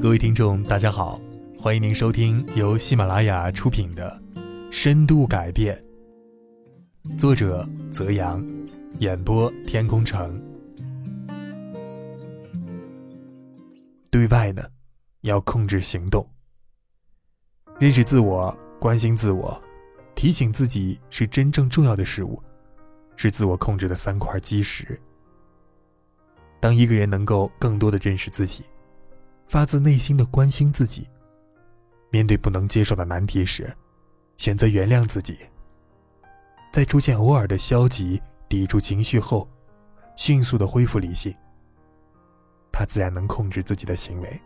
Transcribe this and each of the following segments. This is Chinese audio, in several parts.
各位听众，大家好，欢迎您收听由喜马拉雅出品的《深度改变》，作者泽阳，演播天空城。对外呢，要控制行动，认识自我，关心自我，提醒自己是真正重要的事物，是自我控制的三块基石。当一个人能够更多的认识自己，发自内心的关心自己，面对不能接受的难题时，选择原谅自己，在出现偶尔的消极抵触情绪后，迅速的恢复理性，他自然能控制自己的行为，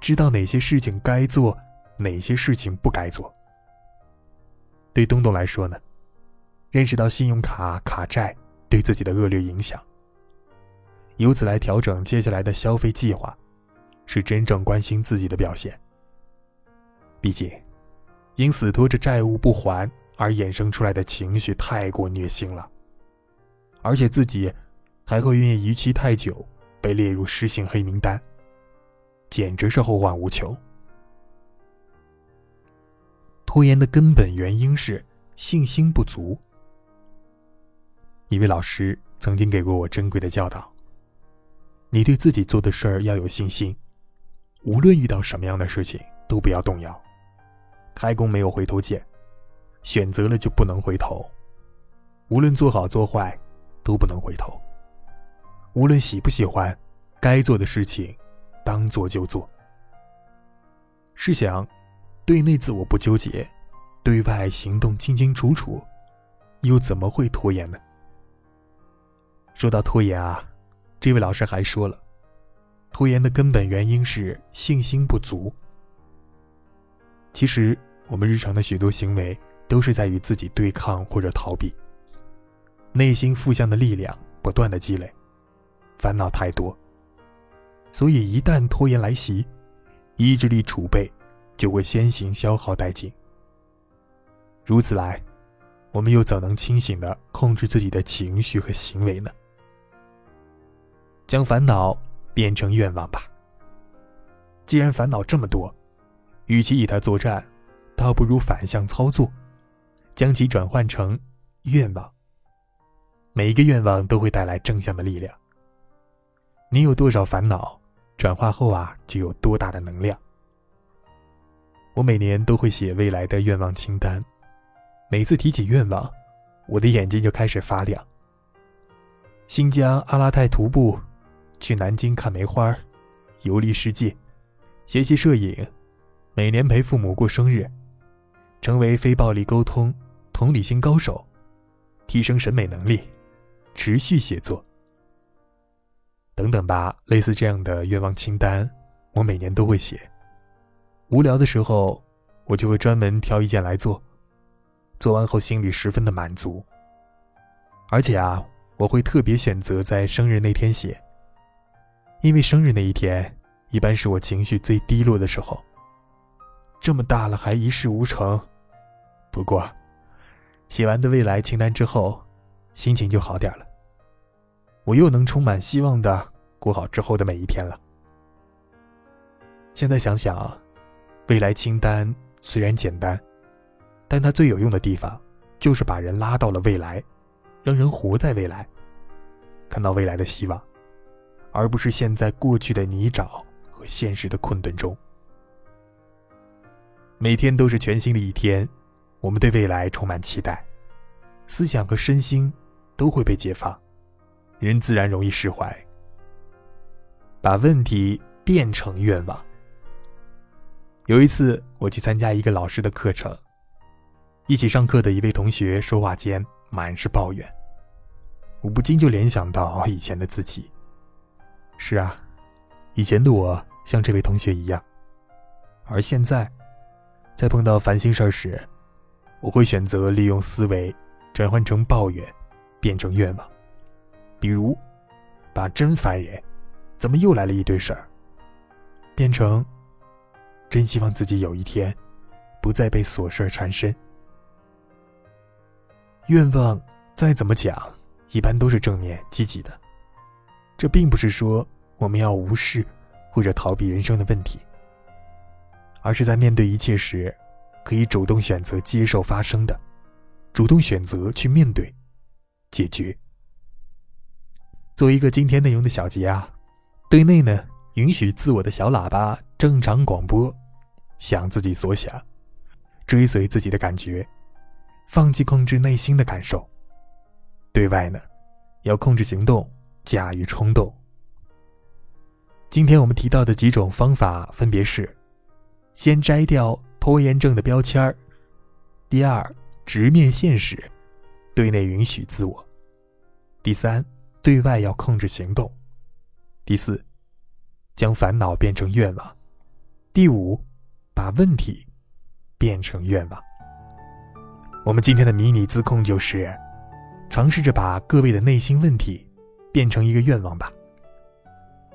知道哪些事情该做，哪些事情不该做。对东东来说呢，认识到信用卡卡债对自己的恶劣影响。由此来调整接下来的消费计划，是真正关心自己的表现。毕竟，因死拖着债务不还而衍生出来的情绪太过虐心了，而且自己还会因为逾期太久被列入失信黑名单，简直是后患无穷。拖延的根本原因是信心不足。一位老师曾经给过我珍贵的教导。你对自己做的事儿要有信心，无论遇到什么样的事情都不要动摇。开弓没有回头箭，选择了就不能回头。无论做好做坏，都不能回头。无论喜不喜欢，该做的事情，当做就做。试想，对内自我不纠结，对外行动清清楚楚，又怎么会拖延呢？说到拖延啊。这位老师还说了，拖延的根本原因是信心不足。其实，我们日常的许多行为都是在与自己对抗或者逃避，内心负向的力量不断的积累，烦恼太多，所以一旦拖延来袭，意志力储备就会先行消耗殆尽。如此来，我们又怎能清醒的控制自己的情绪和行为呢？将烦恼变成愿望吧。既然烦恼这么多，与其与它作战，倒不如反向操作，将其转换成愿望。每一个愿望都会带来正向的力量。你有多少烦恼，转化后啊，就有多大的能量。我每年都会写未来的愿望清单，每次提起愿望，我的眼睛就开始发亮。新疆阿拉泰徒步。去南京看梅花，游历世界，学习摄影，每年陪父母过生日，成为非暴力沟通同理心高手，提升审美能力，持续写作，等等吧。类似这样的愿望清单，我每年都会写。无聊的时候，我就会专门挑一件来做，做完后心里十分的满足。而且啊，我会特别选择在生日那天写。因为生日那一天，一般是我情绪最低落的时候。这么大了还一事无成，不过，写完的未来清单之后，心情就好点了。我又能充满希望的过好之后的每一天了。现在想想，未来清单虽然简单，但它最有用的地方，就是把人拉到了未来，让人活在未来，看到未来的希望。而不是陷在过去的泥沼和现实的困顿中。每天都是全新的一天，我们对未来充满期待，思想和身心都会被解放，人自然容易释怀。把问题变成愿望。有一次，我去参加一个老师的课程，一起上课的一位同学说话间满是抱怨，我不禁就联想到以前的自己。是啊，以前的我像这位同学一样，而现在，在碰到烦心事儿时，我会选择利用思维转换成抱怨，变成愿望。比如，把真烦人，怎么又来了一堆事儿，变成真希望自己有一天不再被琐事缠身。愿望再怎么讲，一般都是正面积极的。这并不是说我们要无视、或者逃避人生的问题，而是在面对一切时，可以主动选择接受发生的，主动选择去面对、解决。作为一个今天内容的小结啊，对内呢，允许自我的小喇叭正常广播，想自己所想，追随自己的感觉，放弃控制内心的感受；对外呢，要控制行动，驾驭冲动。今天我们提到的几种方法分别是：先摘掉拖延症的标签儿；第二，直面现实，对内允许自我；第三，对外要控制行动；第四，将烦恼变成愿望；第五，把问题变成愿望。我们今天的迷你自控就是：尝试着把各位的内心问题变成一个愿望吧。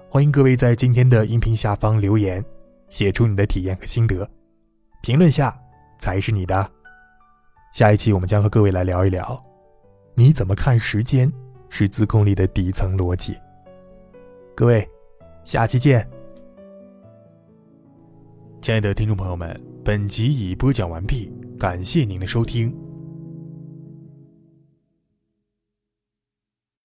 欢迎各位在今天的音频下方留言，写出你的体验和心得，评论下才是你的。下一期我们将和各位来聊一聊，你怎么看时间是自控力的底层逻辑。各位，下期见。亲爱的听众朋友们，本集已播讲完毕，感谢您的收听。